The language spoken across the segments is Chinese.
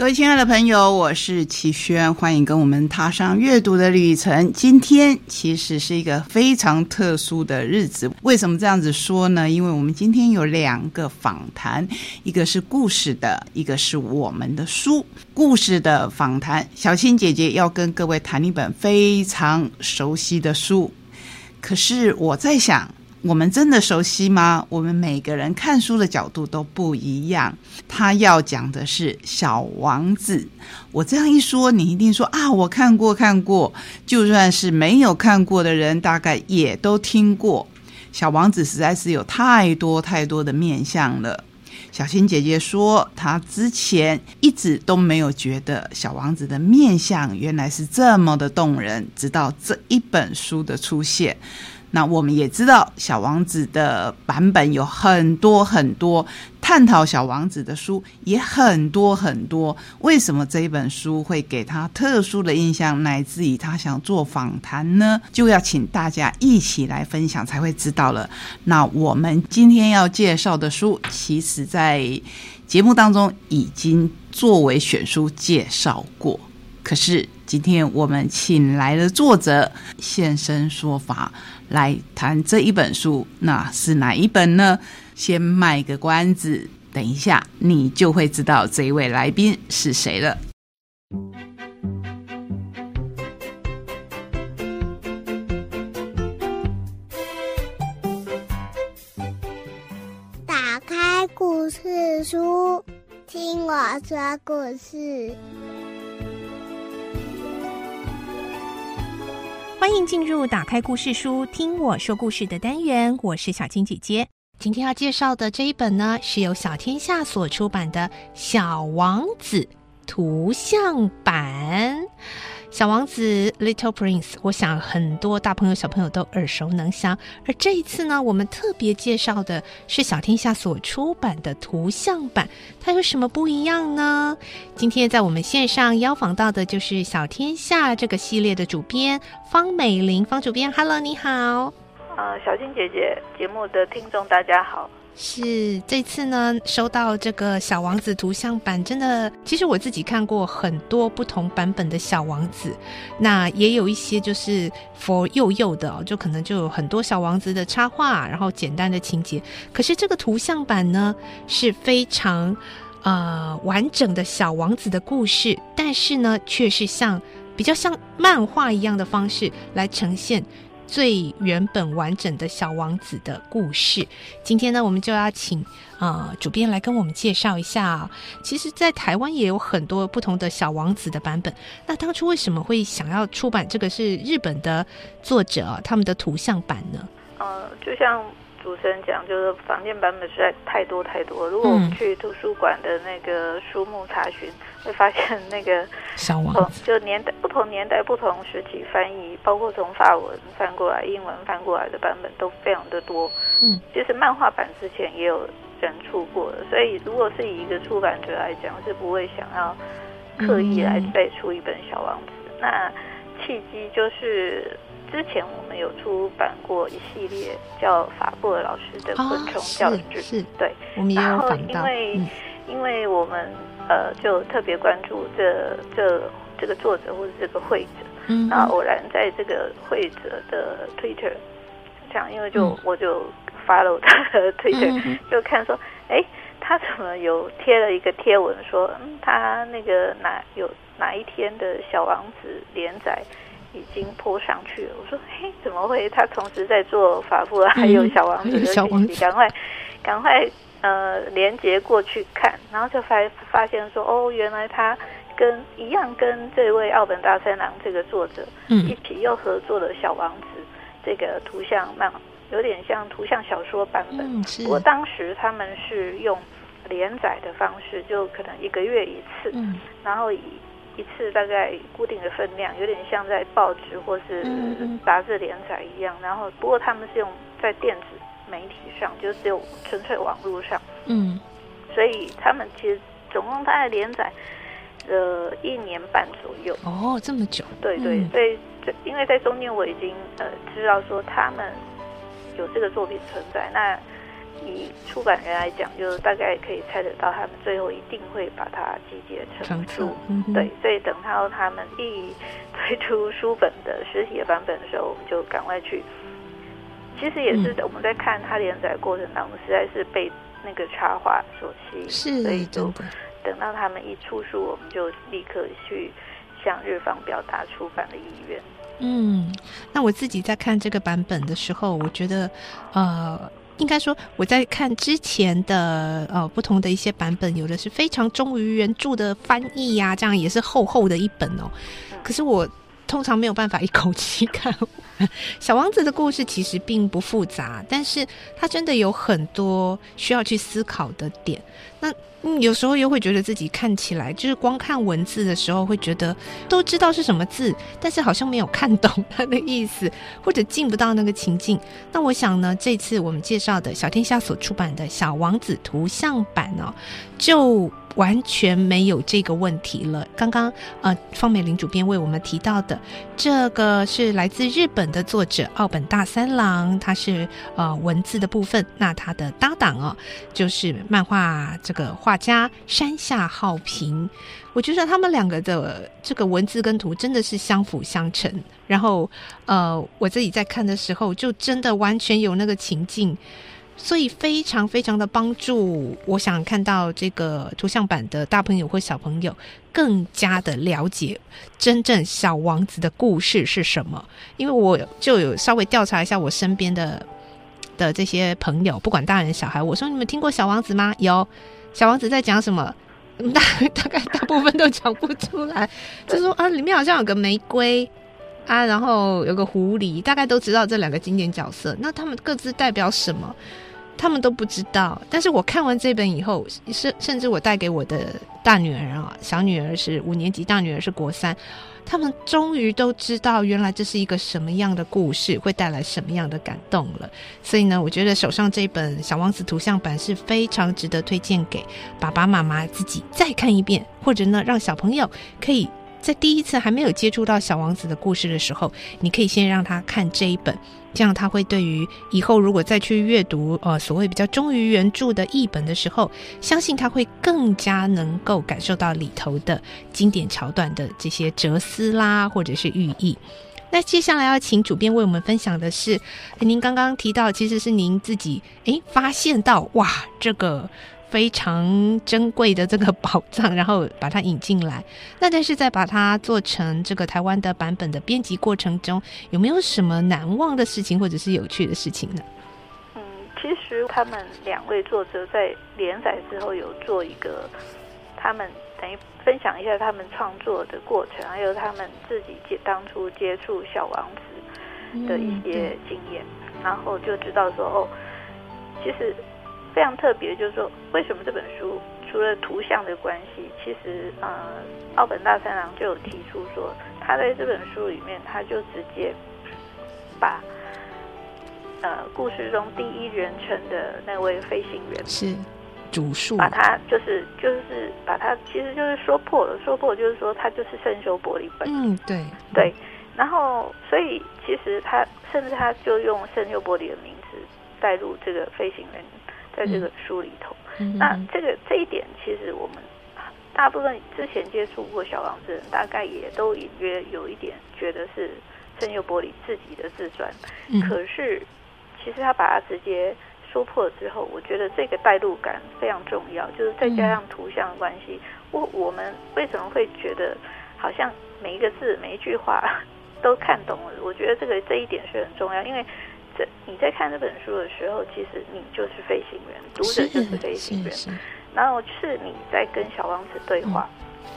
各位亲爱的朋友，我是齐轩，欢迎跟我们踏上阅读的旅程。今天其实是一个非常特殊的日子，为什么这样子说呢？因为我们今天有两个访谈，一个是故事的，一个是我们的书。故事的访谈，小青姐姐要跟各位谈一本非常熟悉的书。可是我在想。我们真的熟悉吗？我们每个人看书的角度都不一样。他要讲的是《小王子》，我这样一说，你一定说啊，我看过看过。就算是没有看过的人，大概也都听过。《小王子》实在是有太多太多的面相了。小新姐姐说，她之前一直都没有觉得《小王子》的面相原来是这么的动人，直到这一本书的出现。那我们也知道，《小王子》的版本有很多很多，探讨小王子的书也很多很多。为什么这一本书会给他特殊的印象，乃至于他想做访谈呢？就要请大家一起来分享，才会知道了。那我们今天要介绍的书，其实在节目当中已经作为选书介绍过，可是今天我们请来了作者现身说法。来谈这一本书，那是哪一本呢？先卖个关子，等一下你就会知道这一位来宾是谁了。打开故事书，听我说故事。欢迎进入打开故事书，听我说故事的单元。我是小青姐姐。今天要介绍的这一本呢，是由小天下所出版的《小王子》图像版。小王子 Little Prince，我想很多大朋友小朋友都耳熟能详。而这一次呢，我们特别介绍的是小天下所出版的图像版，它有什么不一样呢？今天在我们线上邀访到的就是小天下这个系列的主编方美玲，方主编，Hello，你好。呃，小青姐姐，节目的听众大家好。是这次呢，收到这个小王子图像版，真的，其实我自己看过很多不同版本的小王子，那也有一些就是 for 幼幼的，就可能就有很多小王子的插画，然后简单的情节。可是这个图像版呢，是非常呃完整的小王子的故事，但是呢，却是像比较像漫画一样的方式来呈现。最原本完整的小王子的故事，今天呢，我们就要请啊主编来跟我们介绍一下。其实，在台湾也有很多不同的小王子的版本。那当初为什么会想要出版这个是日本的作者他们的图像版呢？呃，就像。主持人讲，就是房间版本实在太多太多。如果我们去图书馆的那个书目查询，会发现那个小王就年代不同年代不同时期翻译，包括从法文翻过来、英文翻过来的版本都非常的多。嗯，其实漫画版之前也有人出过的，所以如果是以一个出版者来讲，是不会想要刻意来再出一本小王子。那契机就是。之前我们有出版过一系列叫法布尔老师的昆虫教具，是对，我们也有访因为因为我们呃就特别关注这这这个作者或者这个会者，嗯，那偶然在这个会者的 Twitter 这样，因为就我就 follow 他的 Twitter，就看说，哎，他怎么有贴了一个贴文说，嗯，他那个哪有哪一天的小王子连载。已经泼上去了。我说：“嘿，怎么会？他同时在做法布，还有小王子的信息，赶快，赶快，呃，连接过去看，然后就发发现说，哦，原来他跟一样跟这位奥本大三郎这个作者，嗯，一起又合作了小王子这个图像漫，有点像图像小说版本。不过当时他们是用连载的方式，就可能一个月一次，嗯，然后以。一次大概固定的分量，有点像在报纸或是杂志连载一样。然后，不过他们是用在电子媒体上，就只有纯粹网络上。嗯，所以他们其实总共大概连载了一年半左右。哦，这么久？对对，所以因为在中间我已经呃知道说他们有这个作品存在，那。以出版人来讲，就大概可以猜得到，他们最后一定会把它集结成书。对，所以等到他们一推出书本的实体的版本的时候，我们就赶快去。其实也是我们在看它连载过程当中，实在是被那个插画所吸引，所以就等到他们一出书，我们就立刻去向日方表达出版的意愿。嗯，那我自己在看这个版本的时候，我觉得，呃。应该说，我在看之前的呃不同的一些版本，有的是非常忠于原著的翻译呀，这样也是厚厚的一本哦。可是我通常没有办法一口气看。小王子的故事其实并不复杂，但是它真的有很多需要去思考的点。那嗯，有时候又会觉得自己看起来，就是光看文字的时候，会觉得都知道是什么字，但是好像没有看懂它的意思，或者进不到那个情境。那我想呢，这次我们介绍的小天下所出版的小王子图像版哦，就。完全没有这个问题了。刚刚呃，方美玲主编为我们提到的这个是来自日本的作者奥本大三郎，他是呃文字的部分。那他的搭档哦，就是漫画这个画家山下浩平。我觉得他们两个的这个文字跟图真的是相辅相成。然后呃，我自己在看的时候，就真的完全有那个情境。所以非常非常的帮助，我想看到这个图像版的大朋友或小朋友更加的了解真正小王子的故事是什么。因为我就有稍微调查一下我身边的的这些朋友，不管大人小孩，我说你们听过小王子吗？有，小王子在讲什么？大 大概大部分都讲不出来，就说啊，里面好像有个玫瑰啊，然后有个狐狸，大概都知道这两个经典角色。那他们各自代表什么？他们都不知道，但是我看完这本以后，甚甚至我带给我的大女儿啊，小女儿是五年级，大女儿是国三，他们终于都知道原来这是一个什么样的故事，会带来什么样的感动了。所以呢，我觉得手上这本《小王子》图像版是非常值得推荐给爸爸妈妈自己再看一遍，或者呢，让小朋友可以在第一次还没有接触到小王子的故事的时候，你可以先让他看这一本。这样他会对于以后如果再去阅读呃所谓比较忠于原著的译本的时候，相信他会更加能够感受到里头的经典桥段的这些哲思啦，或者是寓意。那接下来要请主编为我们分享的是，您刚刚提到其实是您自己诶发现到哇这个。非常珍贵的这个宝藏，然后把它引进来。那但是在把它做成这个台湾的版本的编辑过程中，有没有什么难忘的事情或者是有趣的事情呢？嗯，其实他们两位作者在连载之后有做一个，他们等于分享一下他们创作的过程，还有他们自己接当初接触小王子的一些经验，然后就知道说哦，其实。非常特别，就是说，为什么这本书除了图像的关系，其实呃，奥本大三郎就有提出说，他在这本书里面，他就直接把呃故事中第一人称的那位飞行员是主述，把他就是就是把他其实就是说破了，说破就是说他就是圣修玻璃本嗯，对对，然后所以其实他甚至他就用圣修玻璃的名字带入这个飞行员。在这个书里头，那这个这一点，其实我们大部分之前接触过小王子人，大概也都隐约有一点觉得是圣佑伯里自己的自传。可是，其实他把它直接说破之后，我觉得这个带入感非常重要，就是再加上图像的关系，我我们为什么会觉得好像每一个字、每一句话 都看懂了？我觉得这个这一点是很重要，因为。你在看这本书的时候，其实你就是飞行员，读者就是飞行员。然后是你在跟小王子对话，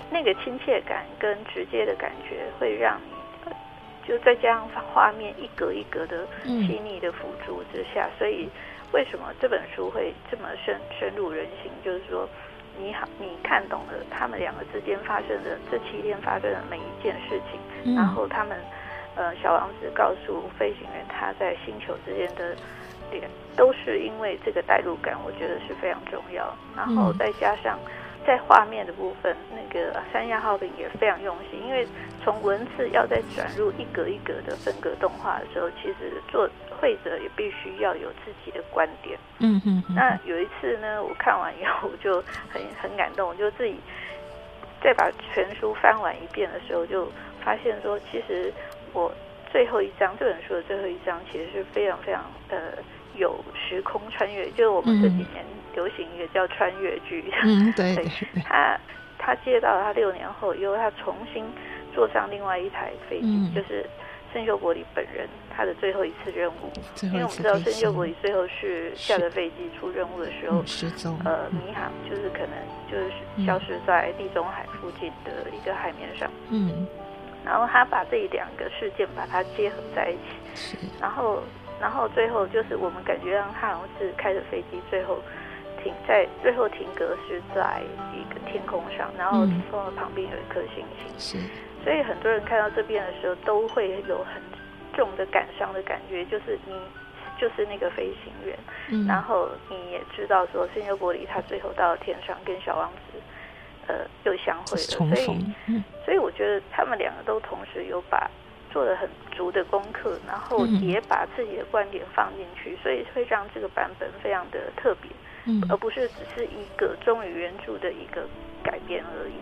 那个亲切感跟直接的感觉，会让你就再加上画面一格一格的细腻的辅助之下，所以为什么这本书会这么深深入人心？就是说，你好，你看懂了他们两个之间发生的这七天发生的每一件事情，然后他们呃小王子告诉飞行员他在星球之间的点，都是因为这个代入感，我觉得是非常重要。然后再加上在画面的部分，那个三亚号屏也非常用心，因为从文字要再转入一格一格的分格动画的时候，其实做。会者也必须要有自己的观点。嗯嗯。那有一次呢，我看完以后我就很很感动，我就自己再把全书翻完一遍的时候，就发现说，其实我最后一章这本书的最后一章，其实是非常非常呃有时空穿越，就是我们这几年流行一个叫穿越剧。嗯，对。他他接到他六年后以后，他重新坐上另外一台飞机，就是。圣修伯里本人他的最后一次任务，因为我们知道圣修伯里最后是下了飞机出任务的时候失踪，呃，迷航就是可能就是消失在地中海附近的一个海面上。嗯，然后他把这两个事件把它结合在一起，然后然后最后就是我们感觉让他好像是开着飞机最后停在最后停格是在一个天空上，然后天空的旁边有一颗星星。是。所以很多人看到这边的时候，都会有很重的感伤的感觉，就是你就是那个飞行员，然后你也知道说，圣修伯里他最后到了天上，跟小王子呃又相会了，所以所以我觉得他们两个都同时有把做了很足的功课，然后也把自己的观点放进去，所以会让这个版本非常的特别，而不是只是一个忠于原著的一个。改变而已。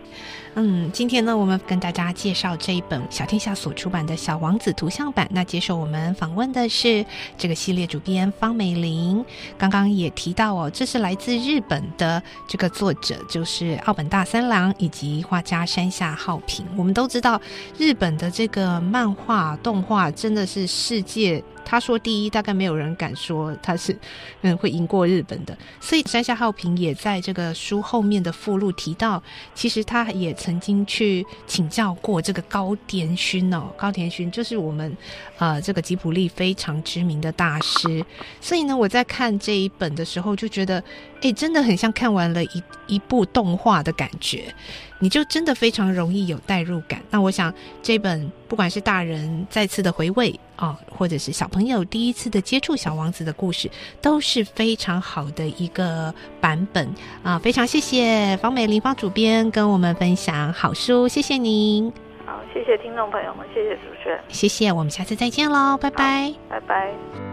嗯，今天呢，我们跟大家介绍这一本小天下所出版的小王子图像版。那接受我们访问的是这个系列主编方美玲。刚刚也提到哦，这是来自日本的这个作者，就是奥本大三郎以及画家山下浩平。我们都知道，日本的这个漫画动画真的是世界。他说：“第一，大概没有人敢说他是，嗯，会赢过日本的。所以山下浩平也在这个书后面的附录提到，其实他也曾经去请教过这个高田勋哦，高田勋就是我们呃这个吉普力非常知名的大师。所以呢，我在看这一本的时候就觉得，哎，真的很像看完了一一部动画的感觉。”你就真的非常容易有代入感。那我想，这本不管是大人再次的回味啊，或者是小朋友第一次的接触小王子的故事，都是非常好的一个版本啊！非常谢谢方美玲方主编跟我们分享好书，谢谢您。好，谢谢听众朋友们，谢谢主持人，谢谢，我们下次再见喽，拜拜，拜拜。